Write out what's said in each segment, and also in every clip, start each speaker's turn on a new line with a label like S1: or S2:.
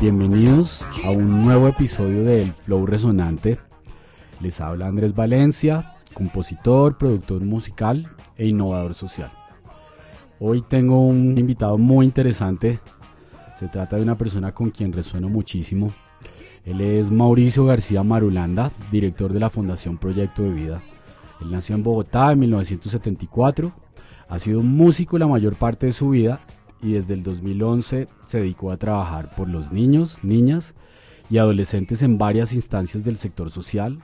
S1: Bienvenidos a un nuevo episodio del Flow Resonante. Les habla Andrés Valencia, compositor, productor musical e innovador social. Hoy tengo un invitado muy interesante. Se trata de una persona con quien resueno muchísimo. Él es Mauricio García Marulanda, director de la Fundación Proyecto de Vida. Él nació en Bogotá en 1974. Ha sido músico la mayor parte de su vida y desde el 2011 se dedicó a trabajar por los niños, niñas y adolescentes en varias instancias del sector social,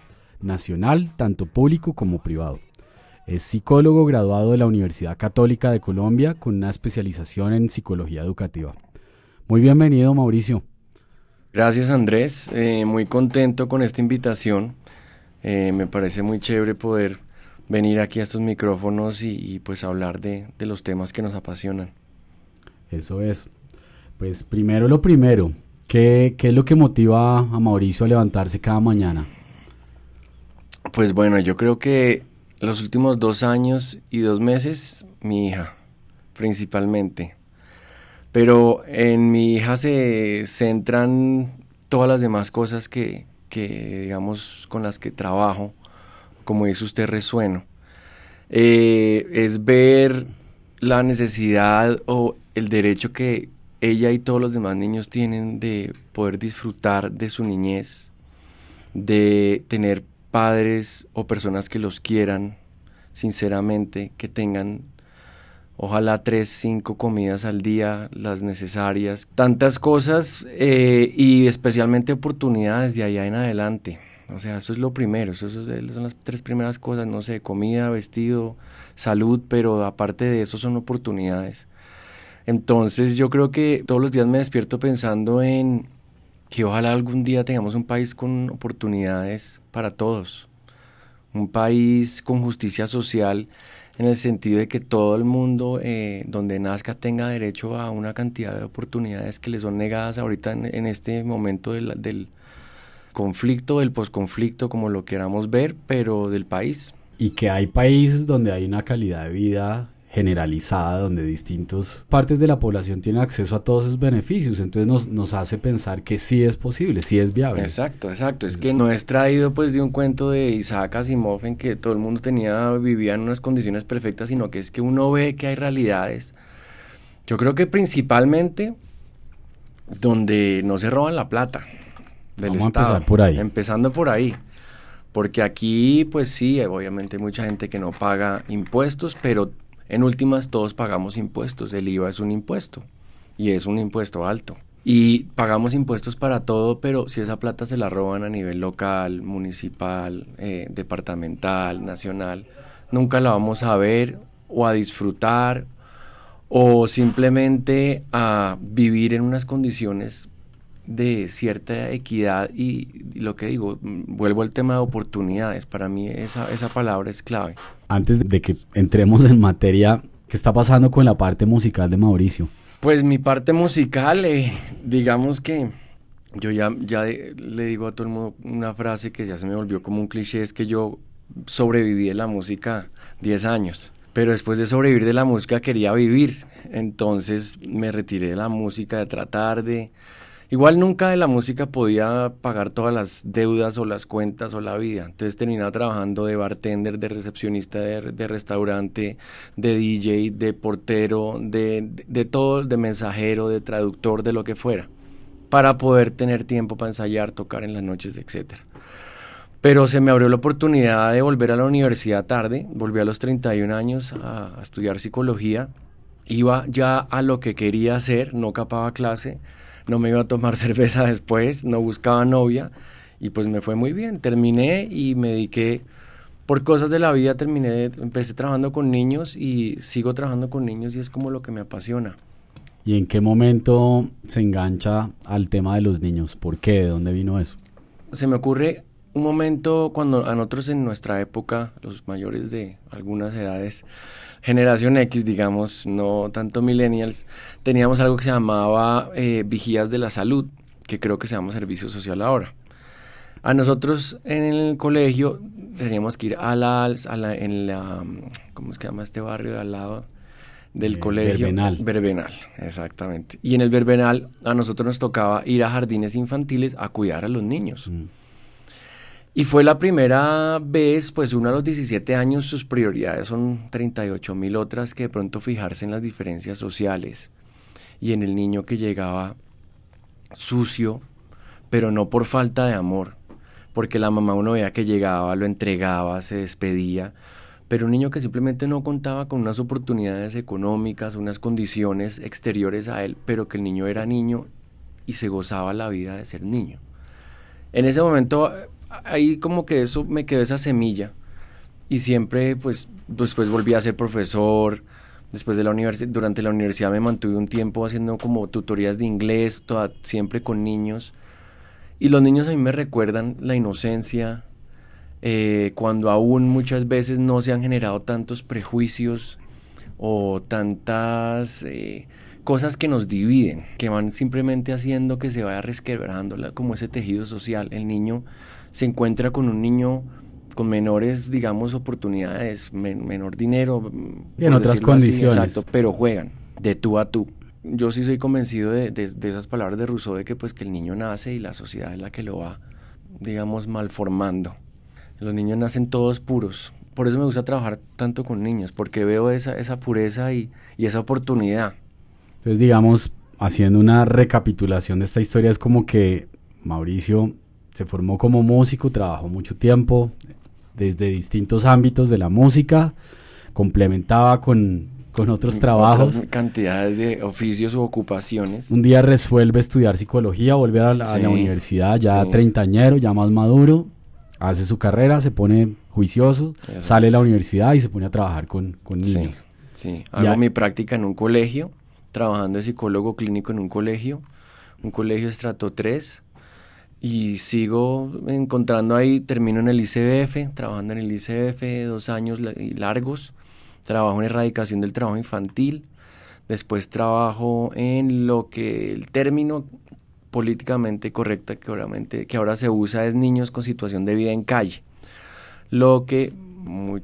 S1: nacional, tanto público como privado. Es psicólogo graduado de la Universidad Católica de Colombia con una especialización en psicología educativa. Muy bienvenido, Mauricio.
S2: Gracias, Andrés. Eh, muy contento con esta invitación. Eh, me parece muy chévere poder venir aquí a estos micrófonos y, pues hablar de los temas que nos apasionan.
S1: Eso es. Pues primero lo primero, ¿qué, es lo que motiva a Mauricio a levantarse cada mañana?
S2: Pues bueno, yo creo que los últimos dos años y dos meses, mi hija, principalmente. Pero en mi hija se centran todas las demás cosas que, digamos, con las que trabajo, como dice usted, resueno. Eh, es ver la necesidad o el derecho que ella y todos los demás niños tienen de poder disfrutar de su niñez, de tener padres o personas que los quieran sinceramente, que tengan ojalá tres, cinco comidas al día, las necesarias, tantas cosas eh, y especialmente oportunidades de allá en adelante. O sea, eso es lo primero, eso son las tres primeras cosas, no sé, comida, vestido, salud, pero aparte de eso son oportunidades. Entonces yo creo que todos los días me despierto pensando en que ojalá algún día tengamos un país con oportunidades para todos, un país con justicia social en el sentido de que todo el mundo eh, donde nazca tenga derecho a una cantidad de oportunidades que le son negadas ahorita en, este momento del, del conflicto, del posconflicto, como lo queramos ver, pero del país.
S1: Y que hay países donde hay una calidad de vida generalizada donde distintas partes de la población tienen acceso a todos esos beneficios. Entonces nos, nos hace pensar que sí es posible, sí es viable.
S2: Exacto, exacto. Es que no es traído pues de un cuento de Isaac Asimov en que todo el mundo tenía, vivía en unas condiciones perfectas, sino que es que uno ve que hay realidades. Yo creo que principalmente donde no se roban la plata del
S1: Vamos
S2: Estado.
S1: A empezar por ahí.
S2: Empezando por ahí. Porque aquí, pues sí, obviamente hay mucha gente que no paga impuestos, pero en últimas, todos pagamos impuestos. El IVA es un impuesto y es un impuesto alto. Y pagamos impuestos para todo, pero si esa plata se la roban a nivel local, municipal, eh, departamental, nacional, nunca la vamos a ver o a disfrutar o simplemente a vivir en unas condiciones de cierta equidad y, lo que digo, vuelvo al tema de oportunidades, para mí esa, esa palabra es clave.
S1: Antes de que entremos en materia, ¿qué está pasando con la parte musical de Mauricio?
S2: Pues mi parte musical, eh, digamos que yo ya, ya le digo a todo el mundo una frase que ya se me volvió como un cliché, es que yo sobreviví de la música 10 años. Pero después de sobrevivir de la música quería vivir. Entonces me retiré de la música, de tratar de, Igual nunca de la música podía pagar todas las deudas o las cuentas o la vida. Entonces terminaba trabajando de bartender, de recepcionista de, restaurante, de DJ, de portero, de, de, todo, de mensajero, de traductor, de lo que fuera, para poder tener tiempo para ensayar, tocar en las noches, etc. Pero se me abrió la oportunidad de volver a la universidad tarde, volví a los 31 años a estudiar psicología, iba ya a lo que quería hacer, no capaba clase no me iba a tomar cerveza después, no buscaba novia y pues me fue muy bien. Terminé y me dediqué, por cosas de la vida, terminé, empecé trabajando con niños y sigo trabajando con niños y es como lo que me apasiona.
S1: ¿Y en qué momento se engancha al tema de los niños? ¿Por qué? ¿De dónde vino eso?
S2: Se me ocurre un momento cuando a nosotros en nuestra época, los mayores de algunas edades, generación X, digamos, no tanto millennials, teníamos algo que se llamaba eh, vigías de la salud, que creo que se llama servicio social ahora. A nosotros en el colegio teníamos que ir a la, a la, en la, ¿cómo es que se llama este barrio de al lado? del eh, colegio.
S1: Verbenal.
S2: Verbenal, exactamente. Y en el Verbenal a nosotros nos tocaba ir a jardines infantiles a cuidar a los niños. Mm. Y fue la primera vez, pues uno a los 17 años, sus prioridades son 38 mil otras que de pronto fijarse en las diferencias sociales y en el niño que llegaba sucio, pero no por falta de amor, porque la mamá uno veía que llegaba, lo entregaba, se despedía, pero un niño que simplemente no contaba con unas oportunidades económicas, unas condiciones exteriores a él, pero que el niño era niño y se gozaba la vida de ser niño. En ese momento ahí como que eso me quedó esa semilla y siempre pues después volví a ser profesor, después de la universidad, durante la universidad me mantuve un tiempo haciendo como tutorías de inglés, toda, siempre con niños. Y los niños a mí me recuerdan la inocencia, eh, cuando aún muchas veces no se han generado tantos prejuicios o tantas eh, cosas que nos dividen, que van simplemente haciendo que se vaya resquebrando como ese tejido social. El niño se encuentra con un niño con menores, digamos, oportunidades, menor dinero.
S1: Y en otras condiciones. exacto,
S2: pero juegan de tú a tú. Yo sí soy convencido de, esas palabras de Rousseau, de que pues que el niño nace y la sociedad es la que lo va, digamos, malformando. Los niños nacen todos puros. Por eso me gusta trabajar tanto con niños, porque veo esa, esa pureza y, y esa oportunidad.
S1: Entonces, digamos, haciendo una recapitulación de esta historia, es como que Mauricio se formó como músico, trabajó mucho tiempo desde distintos ámbitos de la música, complementaba con, con otros trabajos.
S2: cantidades de oficios u ocupaciones.
S1: Un día resuelve estudiar psicología, volver a la, universidad ya treintañero, ya más maduro, hace su carrera, se pone juicioso, sale de la universidad y se pone a trabajar con, con niños.
S2: Sí, hago mi práctica en un colegio, trabajando de psicólogo clínico en un colegio, un colegio estrato 3, y sigo encontrando ahí, termino en el ICBF, trabajando en el ICBF dos años largos, trabajo en erradicación del trabajo infantil, después trabajo en lo que el término políticamente correcto que, obviamente, que ahora se usa es niños con situación de vida en calle, lo que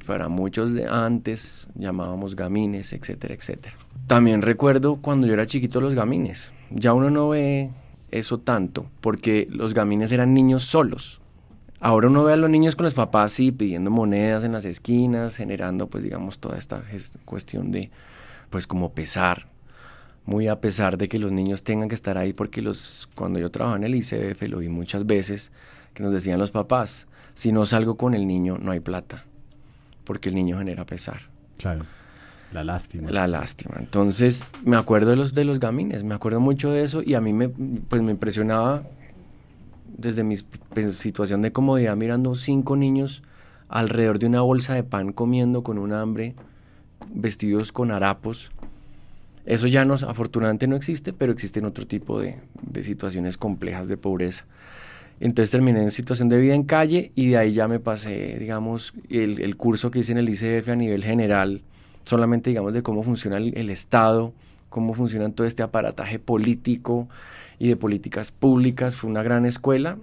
S2: para muchos de antes llamábamos gamines, etcétera, etcétera. También recuerdo cuando yo era chiquito los gamines, ya uno no ve eso tanto, porque los gamines eran niños solos. Ahora uno ve a los niños con los papás, sí, pidiendo monedas en las esquinas, generando, pues, digamos, toda esta cuestión de, pues, como pesar, muy a pesar de que los niños tengan que estar ahí, porque los, cuando yo trabajaba en el ICF, lo vi muchas veces, que nos decían los papás, si no salgo con el niño, no hay plata, porque el niño genera pesar.
S1: Claro. La lástima.
S2: La lástima. Entonces, me acuerdo de los, de los gamines, me acuerdo mucho de eso y a mí me, pues, me impresionaba desde mi pues, situación de comodidad mirando cinco niños alrededor de una bolsa de pan comiendo con un hambre, vestidos con harapos. Eso ya no, afortunadamente no existe, pero existen otro tipo de, de situaciones complejas de pobreza. Entonces terminé en situación de vida en calle y de ahí ya me pasé, digamos, el, el curso que hice en el ICF a nivel general solamente digamos de cómo funciona el, Estado, cómo funciona todo este aparataje político y de políticas públicas. Fue una gran escuela.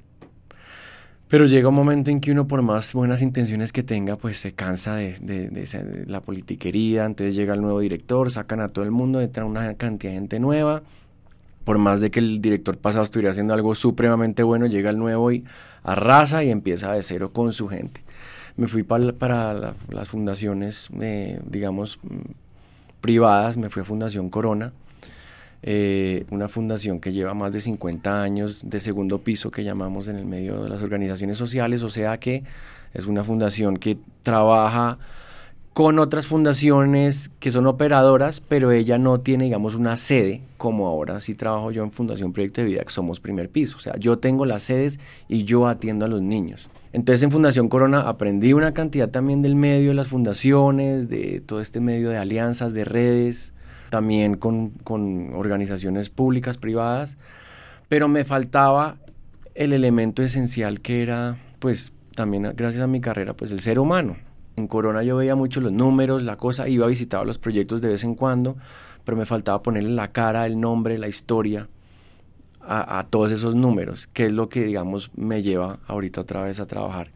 S2: Pero llega un momento en que uno, por más buenas intenciones que tenga, pues se cansa de, la politiquería. Entonces llega el nuevo director, sacan a todo el mundo, entran una cantidad de gente nueva. Por más de que el director pasado estuviera haciendo algo supremamente bueno, llega el nuevo y arrasa y empieza de cero con su gente me fui para, las fundaciones, eh, digamos, privadas, me fui a Fundación Corona, eh, una fundación que lleva más de 50 años de segundo piso que llamamos en el medio de las organizaciones sociales, o sea que es una fundación que trabaja con otras fundaciones que son operadoras, pero ella no tiene, digamos, una sede, como ahora sí trabajo yo en Fundación Proyecto de Vida, que somos primer piso. O sea, yo tengo las sedes y yo atiendo a los niños. Entonces en Fundación Corona aprendí una cantidad también del medio de las fundaciones, de todo este medio de alianzas, de redes, también con, organizaciones públicas, privadas, pero me faltaba el elemento esencial que era pues también gracias a mi carrera, pues el ser humano. En Corona yo veía mucho los números, la cosa, iba a visitar los proyectos de vez en cuando, pero me faltaba ponerle la cara, el nombre, la historia a, todos esos números, que es lo que, digamos, me lleva ahorita otra vez a trabajar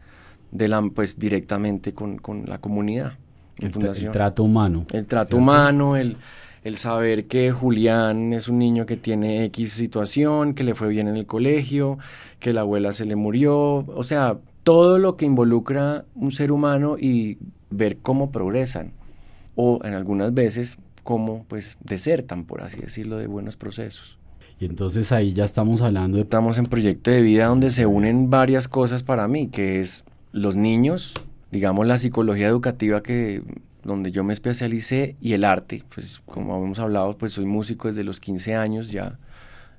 S2: de la, pues, directamente con, con la comunidad.
S1: El, el, trato humano.
S2: El trato humano, el, el saber que Julián es un niño que tiene X situación, que le fue bien en el colegio, que la abuela se le murió, o sea, todo lo que involucra un ser humano y ver cómo progresan o en algunas veces cómo pues desertan, por así decirlo, de buenos procesos.
S1: Y entonces ahí ya estamos hablando de...
S2: Estamos en proyecto de vida donde se unen varias cosas para mí, que es los niños, digamos la psicología educativa que donde yo me especialicé y el arte, pues como hemos hablado, pues soy músico desde los 15 años, ya,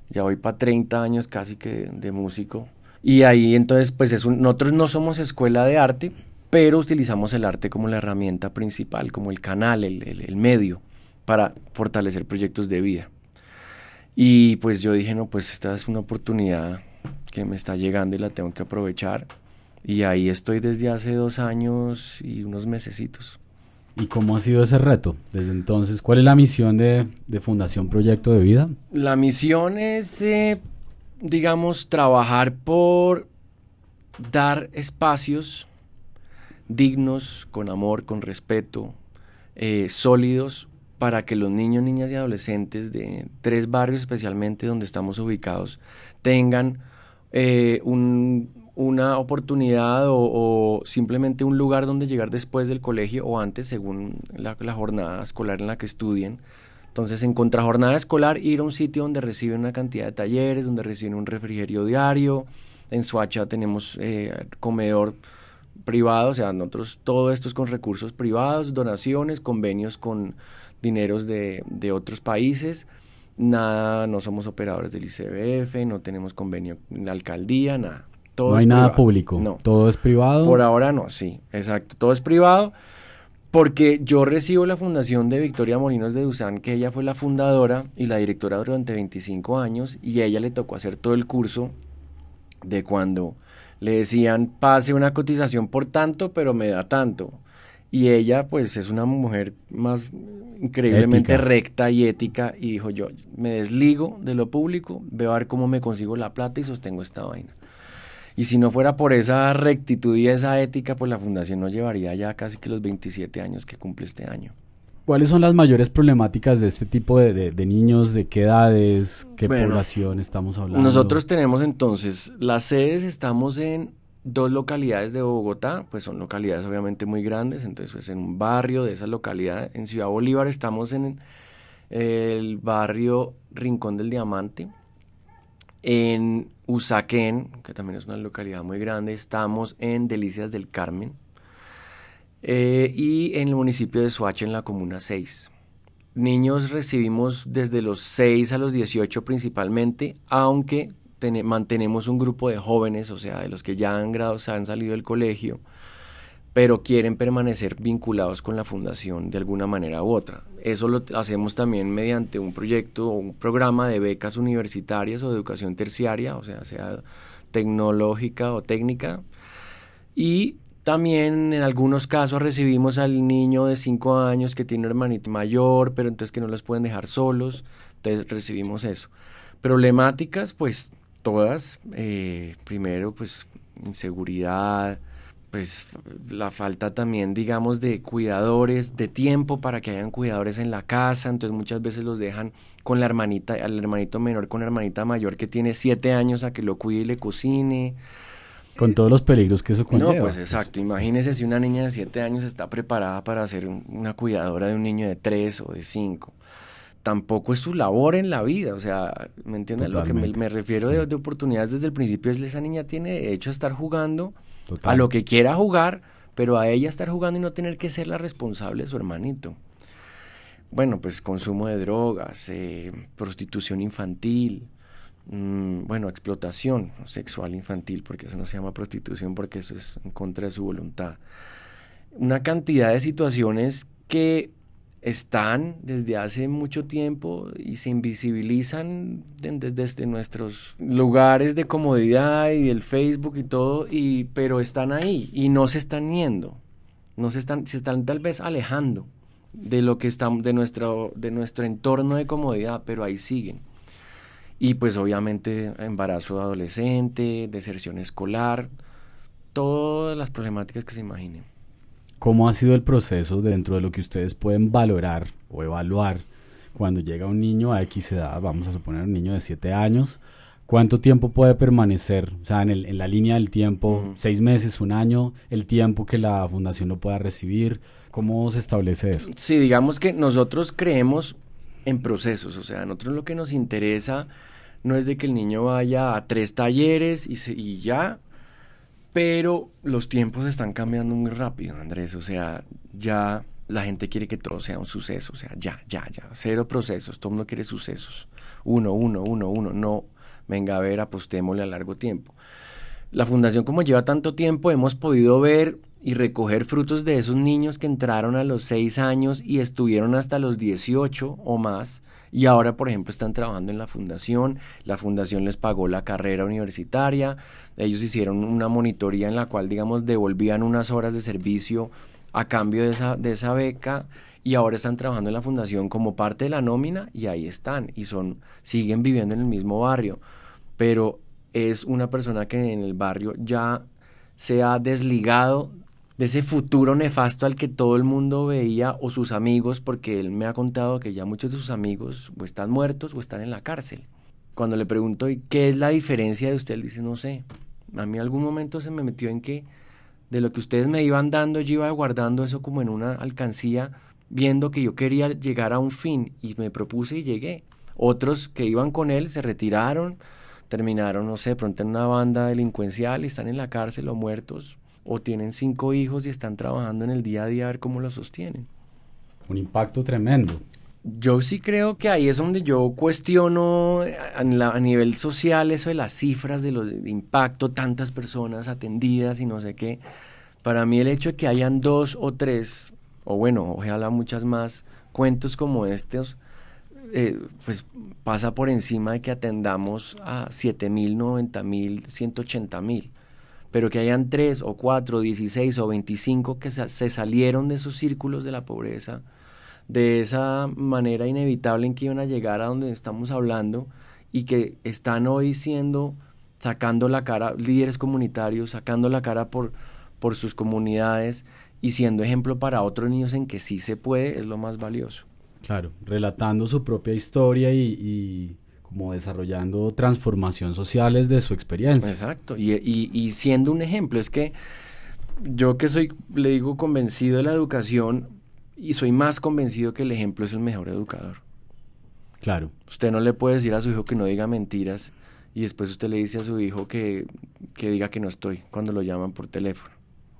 S2: ya voy para 30 años casi que de músico. Y ahí entonces, pues es nosotros no somos escuela de arte, pero utilizamos el arte como la herramienta principal, como el canal, el, el, medio para fortalecer proyectos de vida. Y pues yo dije, no, pues esta es una oportunidad que me está llegando y la tengo que aprovechar. Y ahí estoy desde hace dos años y unos mesecitos.
S1: ¿Y cómo ha sido ese reto desde entonces? ¿Cuál es la misión de, Fundación Proyecto de Vida?
S2: La misión es, eh, digamos, trabajar por dar espacios dignos, con amor, con respeto, eh, sólidos, para que los niños, niñas y adolescentes de tres barrios especialmente donde estamos ubicados tengan eh, un, una oportunidad o, simplemente un lugar donde llegar después del colegio o antes, según la, jornada escolar en la que estudien. Entonces, en contrajornada escolar, ir a un sitio donde reciben una cantidad de talleres, donde reciben un refrigerio diario. En Suacha tenemos eh, comedor privado, o sea, nosotros todo esto es con recursos privados, donaciones, convenios con dineros de, de otros países. Nada, no somos operadores del ICBF, no tenemos convenio en la alcaldía, nada
S1: no hay nada público. No. Todo es privado.
S2: Por ahora no, sí, exacto. Todo es privado porque yo recibo la fundación de Victoria Molinos de Duzán, que ella fue la fundadora y la directora durante 25 años, y a ella le tocó hacer todo el curso de cuando le decían pase una cotización por tanto, pero me da tanto. Y ella, pues, es una mujer más increíblemente recta y ética, y dijo yo, me desligo de lo público, veo a ver cómo me consigo la plata y sostengo esta vaina. Y si no fuera por esa rectitud y esa ética, pues la fundación no llevaría ya casi que los 27 años que cumple este año.
S1: ¿Cuáles son las mayores problemáticas de este tipo de, niños? ¿De qué edades? ¿Qué población estamos hablando?
S2: Nosotros tenemos entonces, las sedes estamos en dos localidades de Bogotá, pues son localidades obviamente muy grandes, entonces pues en un barrio de esa localidad, en Ciudad Bolívar estamos en el barrio Rincón del Diamante, en Usaquén, que también es una localidad muy grande, estamos en Delicias del Carmen eh, y en el municipio de Soacha, en la comuna 6. Niños recibimos desde los 6 a los 18 principalmente, aunque mantenemos un grupo de jóvenes, o sea, de los que ya han, grado, se han salido del colegio, pero quieren permanecer vinculados con la fundación de alguna manera u otra. Eso lo hacemos también mediante un proyecto o un programa de becas universitarias o de educación terciaria, o sea, sea tecnológica o técnica. Y también en algunos casos recibimos al niño de 5 años que tiene un hermanito mayor, pero entonces que no los pueden dejar solos, entonces recibimos eso. Problemáticas, pues todas, eh, primero pues inseguridad, pues la falta también, digamos, de cuidadores, de tiempo para que hayan cuidadores en la casa, entonces muchas veces los dejan con la hermanita, al hermanito menor con la hermanita mayor que tiene siete años a que lo cuide y le cocine.
S1: Con todos los peligros que eso conlleva.
S2: No, pues exacto, imagínese si una niña de siete años está preparada para ser una cuidadora de un niño de tres o de cinco tampoco es su labor en la vida, o sea, ¿me entiendes? Lo que me, refiero de, de, oportunidades desde el principio es que esa niña tiene derecho a estar jugando a lo que quiera jugar, pero a ella estar jugando y no tener que ser la responsable de su hermanito. Bueno, pues consumo de drogas, eh, prostitución infantil, mm, bueno, explotación sexual infantil, porque eso no se llama prostitución, porque eso es en contra de su voluntad. Una cantidad de situaciones que están desde hace mucho tiempo y se invisibilizan desde nuestros lugares de comodidad y el Facebook y todo, y, pero están ahí y no se están yendo, no se están, se están tal vez alejando de lo que estamos, de nuestro, de nuestro entorno de comodidad, pero ahí siguen. Y pues obviamente embarazo adolescente, deserción escolar, todas las problemáticas que se imaginen.
S1: ¿Cómo ha sido el proceso dentro de lo que ustedes pueden valorar o evaluar cuando llega un niño a X edad, vamos a suponer un niño de 7 años, ¿cuánto tiempo puede permanecer? O sea, en, la línea del tiempo, seis meses, un año, el tiempo que la fundación lo pueda recibir, ¿cómo se establece eso?
S2: Sí, digamos que nosotros creemos en procesos, o sea, a nosotros lo que nos interesa no es de que el niño vaya a tres talleres y, y ya, pero los tiempos están cambiando muy rápido, Andrés. O sea, ya la gente quiere que todo sea un suceso. O sea, ya, ya, ya. Cero procesos. Todo mundo quiere sucesos. Uno, uno, uno, uno. No, venga a ver, apostémosle a largo tiempo. La fundación, como lleva tanto tiempo, hemos podido ver y recoger frutos de esos niños que entraron a los seis años y estuvieron hasta los 18 o más y ahora, por ejemplo, están trabajando en la fundación, la fundación les pagó la carrera universitaria, ellos hicieron una monitoría en la cual, digamos, devolvían unas horas de servicio a cambio de esa, de esa beca y ahora están trabajando en la fundación como parte de la nómina y ahí están y son siguen viviendo en el mismo barrio, pero es una persona que en el barrio ya se ha desligado ese futuro nefasto al que todo el mundo veía o sus amigos, porque él me ha contado que ya muchos de sus amigos o están muertos o están en la cárcel. Cuando le pregunto, ¿y qué es la diferencia de usted? Él dice, no sé. A mí algún momento se me metió en que de lo que ustedes me iban dando, yo iba guardando eso como en una alcancía, viendo que yo quería llegar a un fin y me propuse y llegué. Otros que iban con él se retiraron, terminaron, no sé, pronto en una banda delincuencial y están en la cárcel o muertos o tienen cinco hijos y están trabajando en el día a día a ver cómo lo sostienen.
S1: Un impacto tremendo.
S2: Yo sí creo que ahí es donde yo cuestiono a, nivel social eso de las cifras de los de impacto, tantas personas atendidas y no sé qué. Para mí el hecho de que hayan dos o tres, o bueno, ojalá muchas más, cuentos como estos, eh, pues pasa por encima de que atendamos a 7 mil, 90 mil, 180 mil pero que hayan tres o cuatro, dieciséis o veinticinco que se salieron de esos círculos de la pobreza, de esa manera inevitable en que iban a llegar a donde estamos hablando y que están hoy siendo, sacando la cara, líderes comunitarios, sacando la cara por, por sus comunidades y siendo ejemplo para otros niños en que sí se puede, es lo más valioso.
S1: Claro, relatando su propia historia y como desarrollando transformación sociales de su experiencia.
S2: Exacto, y, y, siendo un ejemplo, es que yo que soy, le digo, convencido de la educación y soy más convencido que el ejemplo es el mejor educador.
S1: Claro.
S2: Usted no le puede decir a su hijo que no diga mentiras y después usted le dice a su hijo que, que diga que no estoy cuando lo llaman por teléfono.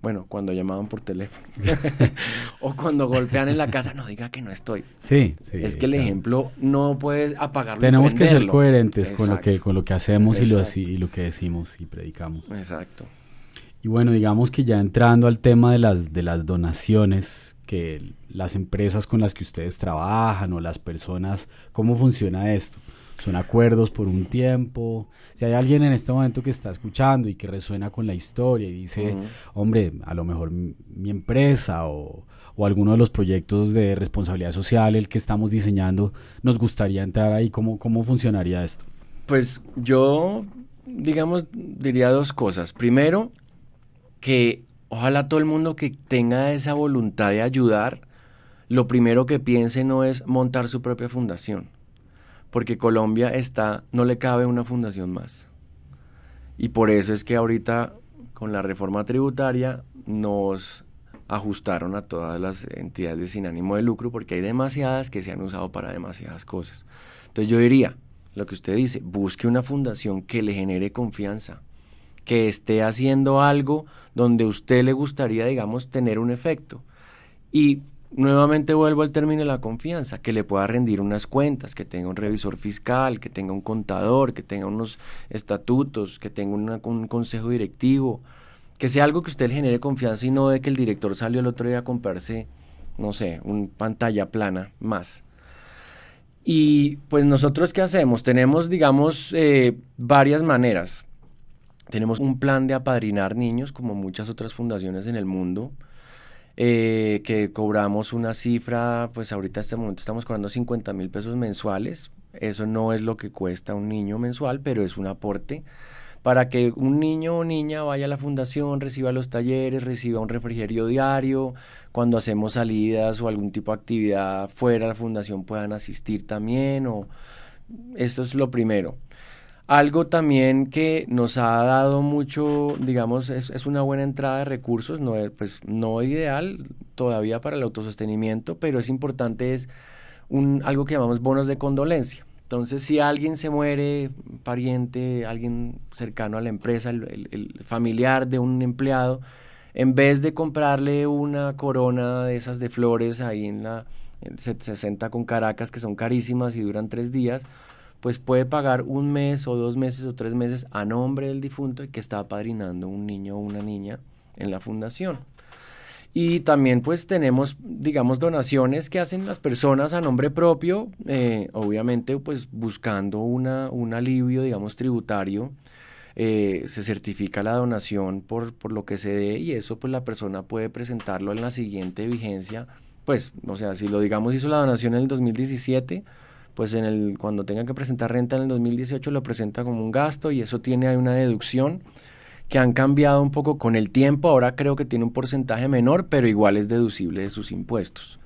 S2: Bueno, cuando llamaban por teléfono. o cuando golpean en la casa, no diga que no estoy.
S1: Sí, sí.
S2: Es que el ejemplo no puedes apagarlo.
S1: Tenemos que ser coherentes con lo que, con lo que hacemos y lo, y lo que decimos y predicamos.
S2: Exacto.
S1: Y bueno, digamos que ya entrando al tema de las, de las donaciones, que las empresas con las que ustedes trabajan o las personas, ¿cómo funciona esto? Son acuerdos por un tiempo. Si hay alguien en este momento que está escuchando y que resuena con la historia y dice, hombre, a lo mejor mi, empresa o, o, alguno de los proyectos de responsabilidad social, el que estamos diseñando, nos gustaría entrar ahí, ¿cómo, cómo funcionaría esto?
S2: Pues yo, digamos, diría dos cosas. Primero, que ojalá todo el mundo que tenga esa voluntad de ayudar, lo primero que piense no es montar su propia fundación porque Colombia está, no le cabe una fundación más. Y por eso es que ahorita con la reforma tributaria nos ajustaron a todas las entidades sin ánimo de lucro porque hay demasiadas que se han usado para demasiadas cosas. Entonces yo diría, lo que usted dice, busque una fundación que le genere confianza, que esté haciendo algo donde usted le gustaría, digamos, tener un efecto. Y Nuevamente vuelvo al término de la confianza, que le pueda rendir unas cuentas, que tenga un revisor fiscal, que tenga un contador, que tenga unos estatutos, que tenga un consejo directivo, que sea algo que usted genere confianza y no de que el director salió el otro día a comprarse no sé, un pantalla plana más. Y pues nosotros qué hacemos? Tenemos, digamos, eh, varias maneras. Tenemos un plan de apadrinar niños, como muchas otras fundaciones en el mundo, eh, que cobramos una cifra, pues ahorita en este momento estamos cobrando 50 mil pesos mensuales. Eso no es lo que cuesta un niño mensual, pero es un aporte para que un niño o niña vaya a la fundación, reciba los talleres, reciba un refrigerio diario, cuando hacemos salidas o algún tipo de actividad fuera de la fundación puedan asistir también, o esto es lo primero. Algo también que nos ha dado mucho, digamos, es, una buena entrada de recursos, no es, pues, no ideal todavía para el autosostenimiento, pero es importante, es un, algo que llamamos bonos de condolencia. Entonces, si alguien se muere, pariente, alguien cercano a la empresa, el, familiar de un empleado, en vez de comprarle una corona de esas de flores ahí en la 60 con Caracas, que son carísimas y duran tres días, pues puede pagar un mes o dos meses o tres meses a nombre del difunto que está apadrinando un niño o una niña en la fundación. Y también pues tenemos, digamos, donaciones que hacen las personas a nombre propio, eh, obviamente pues buscando una, un alivio, digamos, tributario. Eh, se certifica la donación por, por lo que se dé y eso pues la persona puede presentarlo en la siguiente vigencia. Pues, o sea, si lo digamos hizo la donación en el 2017, pues en el, cuando tenga que presentar renta en el 2018 lo presenta como un gasto y eso tiene una deducción que han cambiado un poco con el tiempo. Ahora creo que tiene un porcentaje menor, pero igual es deducible de sus impuestos.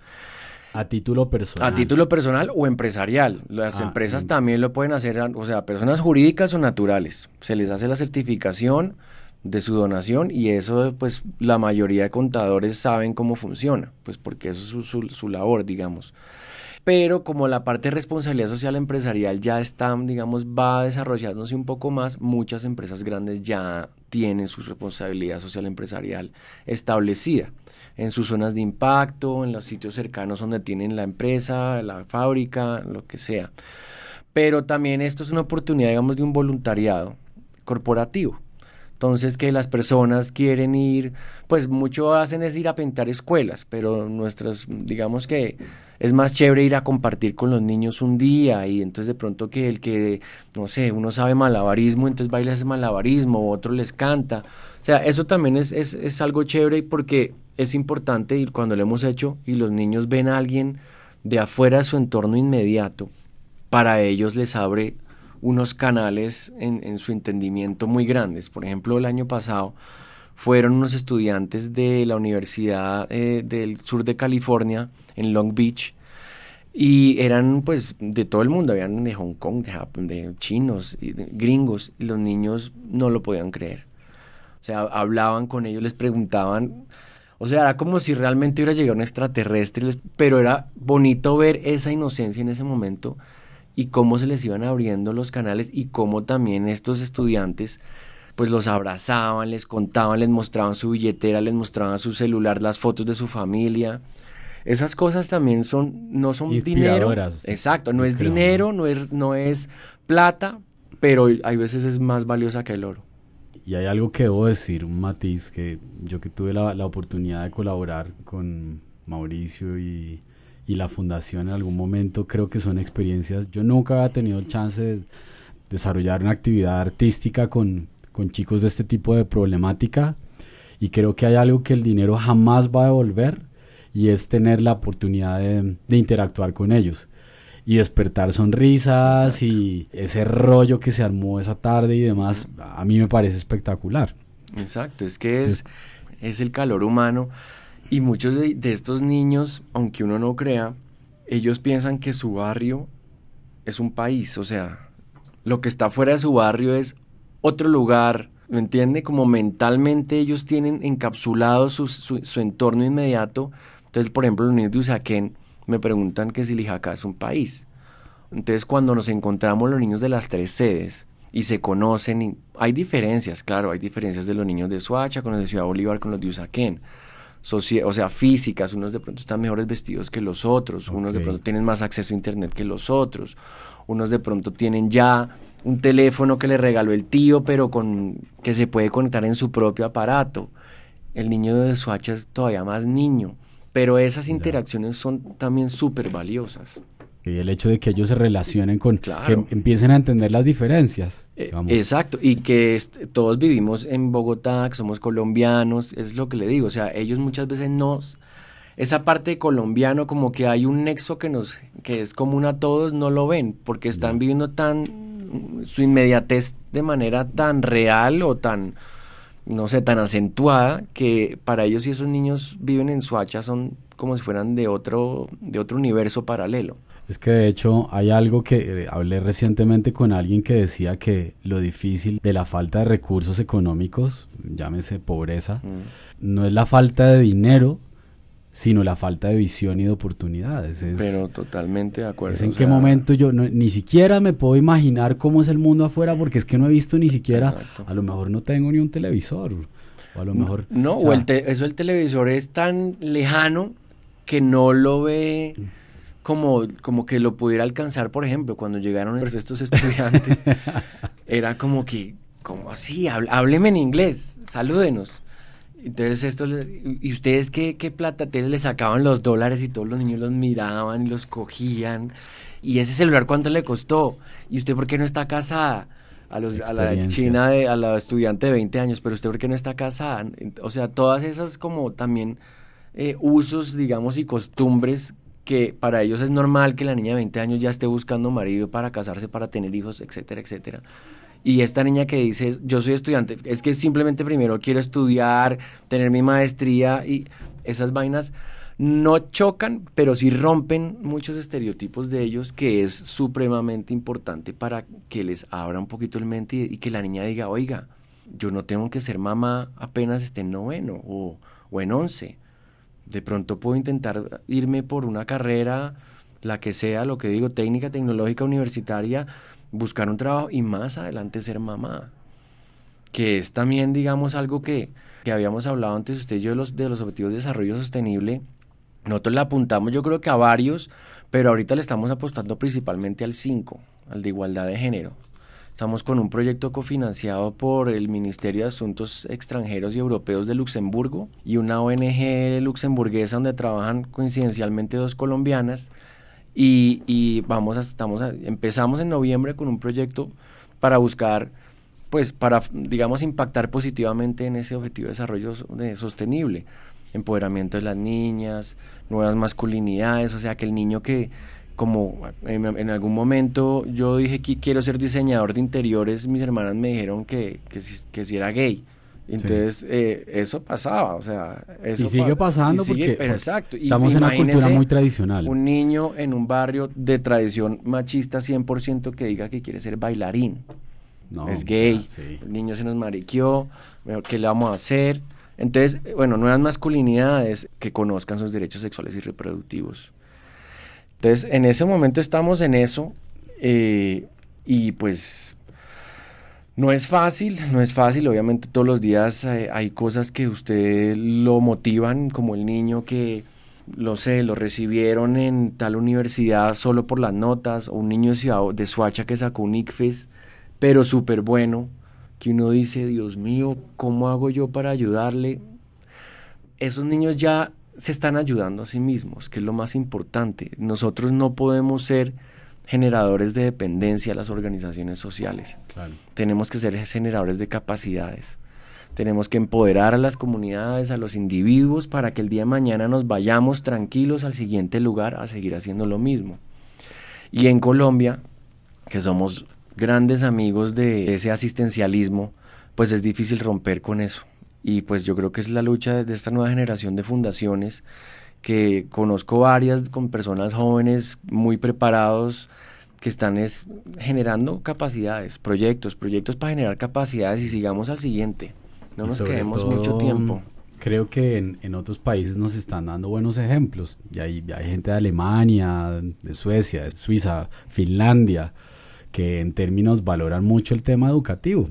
S1: A título personal.
S2: A título personal o empresarial. Las ah, empresas también lo pueden hacer, o sea, personas jurídicas o naturales. Se les hace la certificación de su donación y eso pues la mayoría de contadores saben cómo funciona, pues porque eso es su, su labor, digamos pero como la parte de responsabilidad social empresarial ya está, digamos, va desarrollándose un poco más, muchas empresas grandes ya tienen su responsabilidad social empresarial establecida en sus zonas de impacto, en los sitios cercanos donde tienen la empresa, la fábrica, lo que sea. Pero también esto es una oportunidad, digamos, de un voluntariado corporativo. Entonces que las personas quieren ir, pues mucho hacen es ir a pintar escuelas, pero nuestros, digamos que es más chévere ir a compartir con los niños un día y entonces de pronto que el que, no sé, uno sabe malabarismo, entonces baila ese malabarismo, otro les canta. O sea, eso también es, es, es algo chévere porque es importante ir cuando lo hemos hecho y los niños ven a alguien de afuera de su entorno inmediato, para ellos les abre unos canales en, su entendimiento muy grandes. Por ejemplo, el año pasado fueron unos estudiantes de la Universidad eh, del Sur de California, en Long Beach, y eran pues de todo el mundo, habían de Hong Kong, de Japón, de chinos, de gringos, y los niños no lo podían creer. O sea, hablaban con ellos, les preguntaban, o sea, era como si realmente hubiera llegado un extraterrestre, pero era bonito ver esa inocencia en ese momento y cómo se les iban abriendo los canales y cómo también estos estudiantes pues los abrazaban, les contaban, les mostraban su billetera, les mostraban su celular, las fotos de su familia. Esas cosas también son, no son dinero. Exacto, no es dinero, no es, no es plata, pero hay veces es más valiosa que el oro.
S1: Y hay algo que debo decir, un matiz, que yo que tuve la, la oportunidad de colaborar con Mauricio y, y la fundación en algún momento creo que son experiencias. Yo nunca había tenido el chance de desarrollar una actividad artística con, con chicos de este tipo de problemática y creo que hay algo que el dinero jamás va a devolver y es tener la oportunidad de, de interactuar con ellos y despertar sonrisas y ese rollo que se armó esa tarde y demás, a mí me parece espectacular.
S2: Exacto, es que es, es el calor humano y muchos de, estos niños, aunque uno no crea, ellos piensan que su barrio es un país, o sea, lo que está fuera de su barrio es otro lugar, ¿me entiende? Como mentalmente ellos tienen encapsulado su, su, entorno inmediato. Entonces, por ejemplo, los niños de Usaquén me preguntan que si Lijacá es un país. Entonces, cuando nos encontramos los niños de las tres sedes y se conocen, y hay diferencias, claro, hay diferencias de los niños de Suacha con los de Ciudad Bolívar, con los de Usaquén o sea, físicas, unos de pronto están mejores vestidos que los otros, unos de pronto tienen más acceso a internet que los otros, unos de pronto tienen ya un teléfono que le regaló el tío, pero con que se puede conectar en su propio aparato. El niño de Suacha es todavía más niño, pero esas interacciones son también súper valiosas.
S1: Y el hecho de que ellos se relacionen con, que empiecen a entender las diferencias.
S2: Eh, exacto, y que todos vivimos en Bogotá, que somos colombianos, es lo que le digo, o sea, ellos muchas veces nos, esa parte de colombiano, como que hay un nexo que nos, que es común a todos, no lo ven, porque están viviendo tan, su inmediatez de manera tan real o tan, no sé, tan acentuada, que para ellos si esos niños viven en Suacha son como si fueran de otro, de otro universo paralelo.
S1: Es que de hecho hay algo que eh, hablé recientemente con alguien que decía que lo difícil de la falta de recursos económicos, llámese pobreza, mm. no es la falta de dinero, sino la falta de visión y de oportunidades.
S2: Pero totalmente de acuerdo.
S1: Es en qué momento yo ni siquiera me puedo imaginar cómo es el mundo afuera porque es que no he visto ni siquiera, a lo mejor no tengo ni un televisor. O a lo mejor...
S2: No, o, el eso el televisor es tan lejano que no lo ve como, como que lo pudiera alcanzar, por ejemplo, cuando llegaron estos estudiantes, era como que, como así? Hábleme en inglés, salúdenos. Entonces esto, ¿y ustedes qué, qué plata? les sacaban los dólares y todos los niños los miraban y los cogían. ¿Y ese celular cuánto le costó? ¿Y usted por qué no está casada? A, los, a la china, de, a la estudiante de 20 años, pero usted por qué no está casada? O sea, todas esas como también eh, usos, digamos, y costumbres que para ellos es normal que la niña de 20 años ya esté buscando marido para casarse, para tener hijos, etcétera, etcétera. Y esta niña que dice, yo soy estudiante, es que simplemente primero quiero estudiar, tener mi maestría y esas vainas no chocan, pero sí rompen muchos estereotipos de ellos que es supremamente importante para que les abra un poquito el mente y, que la niña diga, oiga, yo no tengo que ser mamá apenas esté en noveno o, o en once. De pronto puedo intentar irme por una carrera, la que sea, lo que digo, técnica, tecnológica, universitaria, buscar un trabajo y más adelante ser mamá. Que es también, digamos, algo que, que habíamos hablado antes usted y yo de los, de los objetivos de desarrollo sostenible. Nosotros le apuntamos, yo creo que a varios, pero ahorita le estamos apostando principalmente al 5, al de igualdad de género. Estamos con un proyecto cofinanciado por el Ministerio de Asuntos Extranjeros y Europeos de Luxemburgo y una ONG luxemburguesa donde trabajan coincidencialmente dos colombianas. Y, vamos a, estamos empezamos en noviembre con un proyecto para buscar, pues para, digamos, impactar positivamente en ese objetivo de desarrollo sostenible. Empoderamiento de las niñas, nuevas masculinidades, o sea, que el niño que como en, algún momento yo dije que quiero ser diseñador de interiores, mis hermanas me dijeron que, que, si, era gay. Entonces, eh, eso pasaba, o sea... Eso
S1: y sigue pasando porque, exacto. estamos en una cultura muy tradicional.
S2: Un niño en un barrio de tradición machista 100% que diga que quiere ser bailarín. No, es gay, el niño se nos mariqueó, ¿qué le vamos a hacer? Entonces, bueno, nuevas masculinidades que conozcan sus derechos sexuales y reproductivos. Entonces, en ese momento estamos en eso eh, y pues no es fácil, no es fácil, obviamente todos los días hay, cosas que usted lo motivan, como el niño que, lo sé, lo recibieron en tal universidad solo por las notas, o un niño de, de Suacha que sacó un ICFES, pero súper bueno, que uno dice, Dios mío, ¿cómo hago yo para ayudarle? Esos niños ya se están ayudando a sí mismos, que es lo más importante. Nosotros no podemos ser generadores de dependencia a las organizaciones sociales. Tenemos que ser generadores de capacidades. Tenemos que empoderar a las comunidades, a los individuos, para que el día de mañana nos vayamos tranquilos al siguiente lugar a seguir haciendo lo mismo. Y en Colombia, que somos grandes amigos de ese asistencialismo, pues es difícil romper con eso y pues yo creo que es la lucha de esta nueva generación de fundaciones que conozco varias con personas jóvenes muy preparados que están es, generando capacidades, proyectos, proyectos para generar capacidades y sigamos al siguiente. No nos quedemos mucho tiempo.
S1: Creo que en, en, otros países nos están dando buenos ejemplos. Y hay, hay gente de Alemania, de Suecia, de Suiza, Finlandia, que en términos valoran mucho el tema educativo.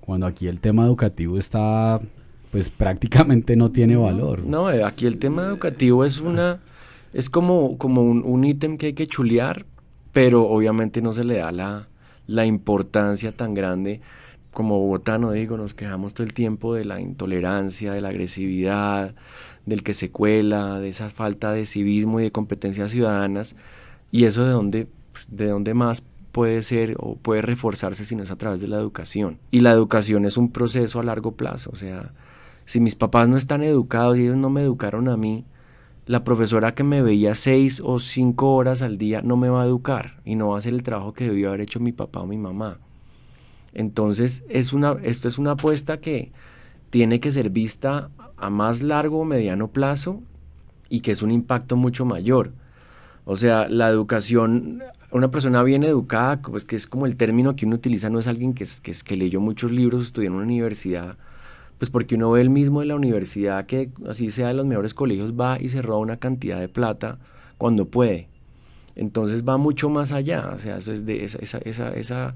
S1: Cuando aquí el tema educativo está pues prácticamente no tiene valor.
S2: No, eh, aquí el tema educativo es una, es como, como un ítem que hay que chulear, pero obviamente no se le da la, la importancia tan grande. Como Bogotá, no digo, nos quejamos todo el tiempo de la intolerancia, de la agresividad, del que se cuela, de esa falta de civismo y de competencias ciudadanas. Y eso de dónde, pues, de dónde más puede ser o puede reforzarse si no es a través de la educación. Y la educación es un proceso a largo plazo. O sea, si mis papás no están educados y ellos no me educaron a mí, la profesora que me veía seis o cinco horas al día no me va a educar y no va a hacer el trabajo que debió haber hecho mi papá o mi mamá. Entonces, es una, esto es una apuesta que tiene que ser vista a más largo o mediano plazo y que es un impacto mucho mayor. O sea, la educación, una persona bien educada, pues que es como el término que uno utiliza, no es alguien que, que, que leyó muchos libros, estudió en una universidad, pues porque uno ve el mismo de la universidad que así sea de los mejores colegios va y se roba una cantidad de plata cuando puede. Entonces va mucho más allá, o sea, eso es de esa, esa, esa, esa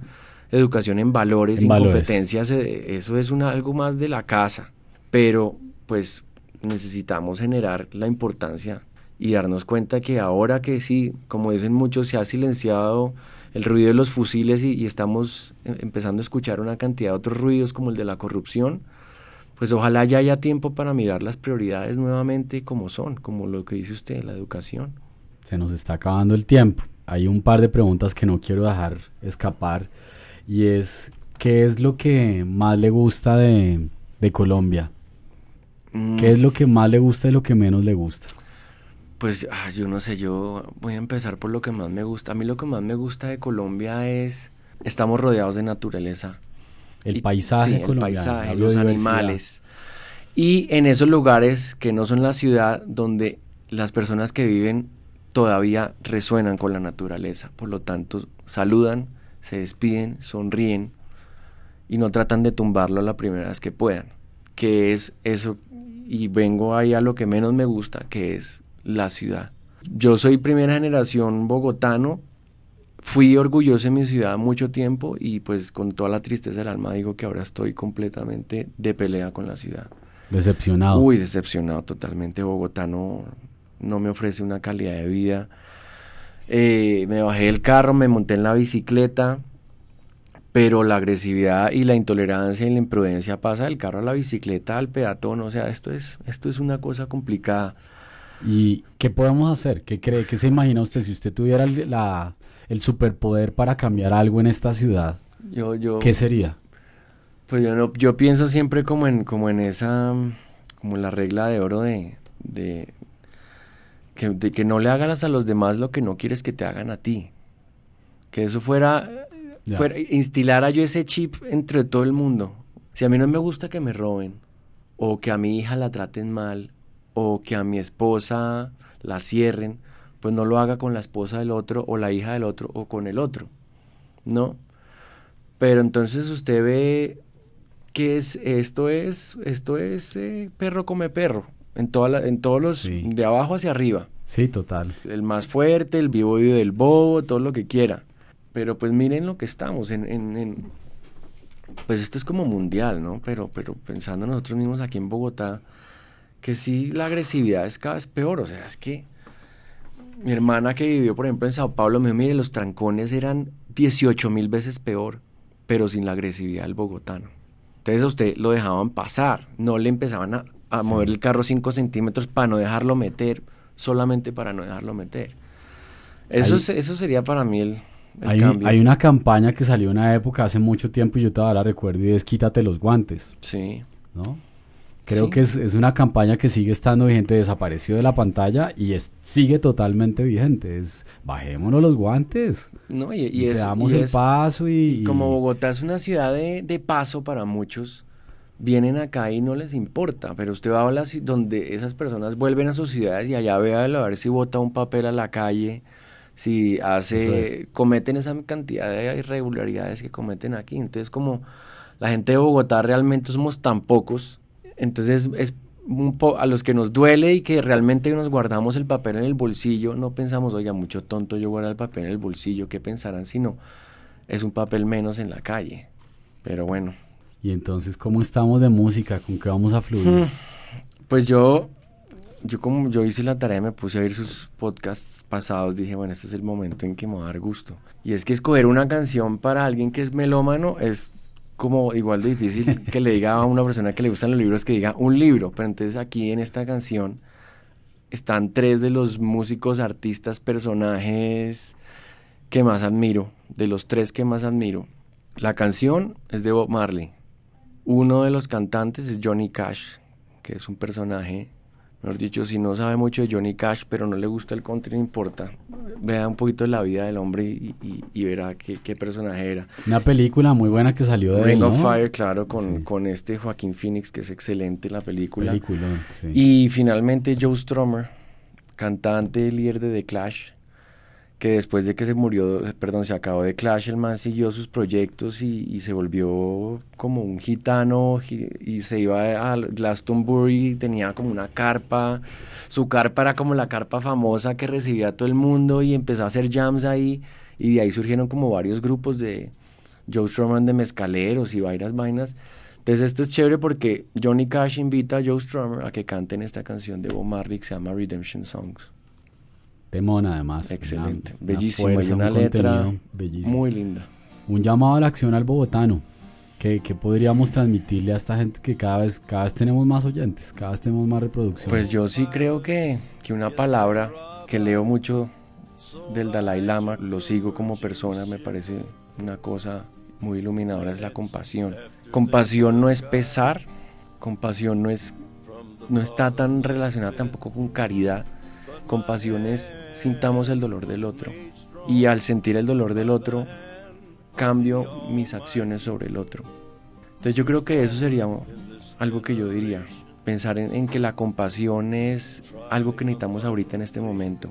S2: educación en valores y competencias, eh, eso es una, algo más de la casa, pero pues necesitamos generar la importancia y darnos cuenta que ahora que sí, como dicen muchos, se ha silenciado el ruido de los fusiles y, estamos eh, empezando a escuchar una cantidad de otros ruidos como el de la corrupción, pues ojalá ya haya tiempo para mirar las prioridades nuevamente como son, como lo que dice usted, la educación.
S1: Se nos está acabando el tiempo. Hay un par de preguntas que no quiero dejar escapar y es, ¿qué es lo que más le gusta de, Colombia? ¿Qué es lo que más le gusta y lo que menos le gusta?
S2: Pues ah, yo no sé, yo voy a empezar por lo que más me gusta. A mí lo que más me gusta de Colombia es, estamos rodeados de naturaleza.
S1: El paisaje,
S2: el paisaje, los animales. Y en esos lugares que no son la ciudad, donde las personas que viven todavía resuenan con la naturaleza. Por lo tanto, saludan, se despiden, sonríen y no tratan de tumbarlo la primera vez que puedan. Que es eso, y vengo ahí a lo que menos me gusta, que es la ciudad. Yo soy primera generación bogotano, fui orgulloso en mi ciudad mucho tiempo y pues con toda la tristeza del alma digo que ahora estoy completamente de pelea con la ciudad.
S1: Decepcionado.
S2: Uy, decepcionado totalmente. Bogotá no, no me ofrece una calidad de vida eh, me bajé del carro, me monté en la bicicleta, pero la agresividad y la intolerancia y la imprudencia pasa del carro a la bicicleta, al peatón, o sea, esto es, esto es una cosa complicada.
S1: ¿Y qué podemos hacer? ¿Qué cree? ¿Qué se imagina usted si usted tuviera la, el superpoder para cambiar algo en esta ciudad?
S2: Yo, yo,
S1: ¿Qué sería?
S2: Pues yo no, yo pienso siempre como en, como en esa, como en la regla de oro de, que, de que no le hagas a los demás lo que no quieres que te hagan a ti. Que eso fuera, fuera, instilara yo ese chip entre todo el mundo. Si a mí no me gusta que me roben, o que a mi hija la traten mal, o que a mi esposa la cierren, pues no lo haga con la esposa del otro, o la hija del otro, o con el otro. ¿No? Pero entonces usted ve que es, esto es, esto es eh, perro come perro en, toda en todos los, de abajo hacia arriba.
S1: Sí, total.
S2: El más fuerte, el vivo y del bobo, todo lo que quiera. Pero pues miren lo que estamos en, en, pues esto es como mundial, ¿no? Pero, pero pensando nosotros mismos aquí en Bogotá, que sí la agresividad es cada vez peor, o sea, es que mi hermana que vivió, por ejemplo, en Sao Paulo, me dijo, mire, los trancones eran 18 mil veces peor, pero sin la agresividad del bogotano. Entonces a usted lo dejaban pasar, no le empezaban a, a mover el carro 5 centímetros para no dejarlo meter, solamente para no dejarlo meter. Eso, eso sería para mí el,
S1: hay,
S2: cambio.
S1: Hay una campaña que salió en una época hace mucho tiempo y yo todavía la recuerdo y es quítate los guantes.
S2: Sí.
S1: ¿No? Creo que es, una campaña que sigue estando vigente, desapareció de la pantalla y es, sigue totalmente vigente. Es bajémonos los guantes.
S2: No, y, y,
S1: el paso y,
S2: Como Bogotá es una ciudad de, de paso para muchos, vienen acá y no les importa, pero usted va a hablar donde esas personas vuelven a sus ciudades y allá vea a ver si bota un papel a la calle, si hace, cometen esa cantidad de irregularidades que cometen aquí. Entonces, como la gente de Bogotá realmente somos tan pocos, entonces es un a los que nos duele y que realmente nos guardamos el papel en el bolsillo, no pensamos, oiga, mucho tonto yo guardar el papel en el bolsillo, ¿qué pensarán si no? Es un papel menos en la calle. Pero bueno,
S1: y entonces, ¿cómo estamos de música? ¿Con qué vamos a fluir? Hmm.
S2: Pues yo, yo como yo hice la tarea, me puse a oír sus podcasts pasados, dije, bueno, este es el momento en que me va a dar gusto. Y es que escoger una canción para alguien que es melómano es como igual de difícil que le diga a una persona que le gustan los libros que diga un libro, pero entonces aquí en esta canción están tres de los músicos, artistas, personajes que más admiro, de los tres que más admiro. La canción es de Bob Marley. Uno de los cantantes es Johnny Cash, que es un personaje Mejor dicho, si no sabe mucho de Johnny Cash, pero no le gusta el country, no importa. Vea un poquito de la vida del hombre y, verá qué, personaje era.
S1: Una película muy buena que salió de
S2: Ring of Fire, claro, con, con este Joaquín Phoenix, que es excelente la película. Y finalmente Joe Strummer, cantante, líder de The Clash, que después de que se murió, perdón, se acabó de Clash, el man siguió sus proyectos y, se volvió como un gitano y se iba a Glastonbury, tenía como una carpa, su carpa era como la carpa famosa que recibía a todo el mundo y empezó a hacer jams ahí y de ahí surgieron como varios grupos de Joe Strummer de mezcaleros y vainas vainas. Entonces esto es chévere porque Johnny Cash invita a Joe Strummer a que canten esta canción de Bob Marley que se llama Redemption Songs.
S1: Temona además.
S2: Excelente, bellísimo. y una letra muy linda.
S1: Un llamado a la acción al bogotano. Que, podríamos transmitirle a esta gente que cada vez, cada vez tenemos más oyentes, cada vez tenemos más reproducción?
S2: Pues yo sí creo que, que una palabra que leo mucho del Dalai Lama, lo sigo como persona, me parece una cosa muy iluminadora, es la compasión. Compasión no es pesar, compasión no es no está tan relacionada tampoco con caridad, Compasión es sintamos el dolor del otro. Y al sentir el dolor del otro, cambio mis acciones sobre el otro. Entonces yo creo que eso sería algo que yo diría. Pensar en, que la compasión es algo que necesitamos ahorita en este momento.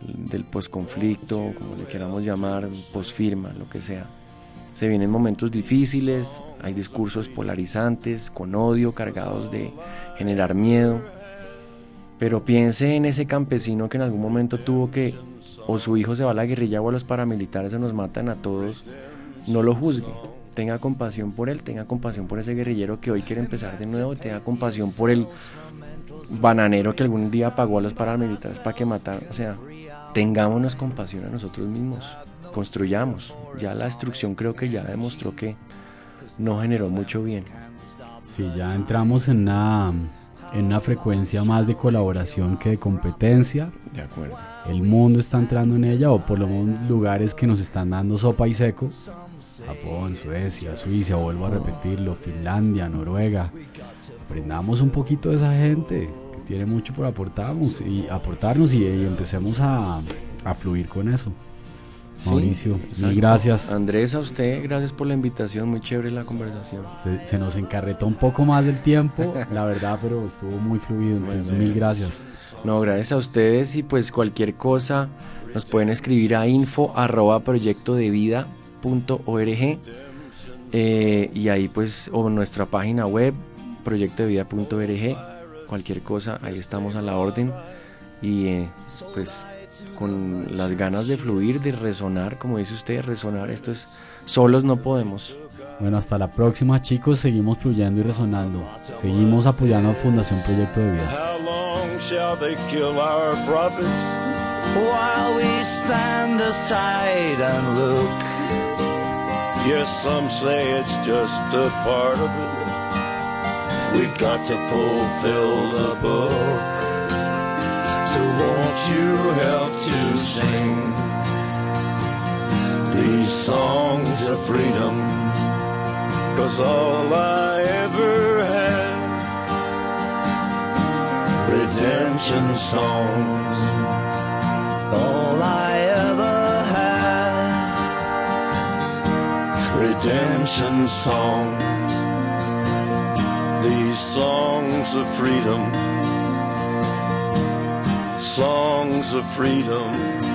S2: Del posconflicto, como le queramos llamar, posfirma, lo que sea. Se vienen momentos difíciles, hay discursos polarizantes, con odio, cargados de generar miedo pero piense en ese campesino que en algún momento tuvo que, o su hijo se va a la guerrilla o a los paramilitares se nos matan a todos, no lo juzgue. Tenga compasión por él, tenga compasión por ese guerrillero que hoy quiere empezar de nuevo, tenga compasión por el bananero que algún día pagó a los paramilitares para que mataran. O sea, tengámonos compasión a nosotros mismos, construyamos. Ya la destrucción creo que ya demostró que no generó mucho bien.
S1: Sí, ya entramos en una en una frecuencia más de colaboración que de competencia.
S2: De acuerdo.
S1: El mundo está entrando en ella, o por lo menos lugares que nos están dando sopa y seco. Japón, Suecia, Suiza, vuelvo a repetirlo, Finlandia, Noruega. Aprendamos un poquito de esa gente que tiene mucho por aportarnos y aportarnos y, empecemos a, a fluir con eso. Mauricio, mil gracias.
S2: Andrés, a usted, gracias por la invitación, muy chévere la conversación.
S1: Se, nos encarretó un poco más del tiempo, la verdad, pero estuvo muy fluido, entonces mil gracias.
S2: No, gracias a ustedes y pues cualquier cosa nos pueden escribir a info arroba proyecto de vida punto org eh, y ahí pues o nuestra página web proyecto de vida punto org cualquier cosa ahí estamos a la orden y eh, pues con las ganas de fluir, de resonar, como dice usted, resonar. Esto es, solos no podemos.
S1: Bueno, hasta la próxima chicos, seguimos fluyendo y resonando. Seguimos apoyando a Fundación Proyecto de Vida. While we stand aside and look. Yes, some say it's just a part of it. We've got to fulfill the book. So won't you help to sing these songs of freedom? Cause all I ever had, redemption songs, all I ever had, redemption songs, these songs of freedom songs of freedom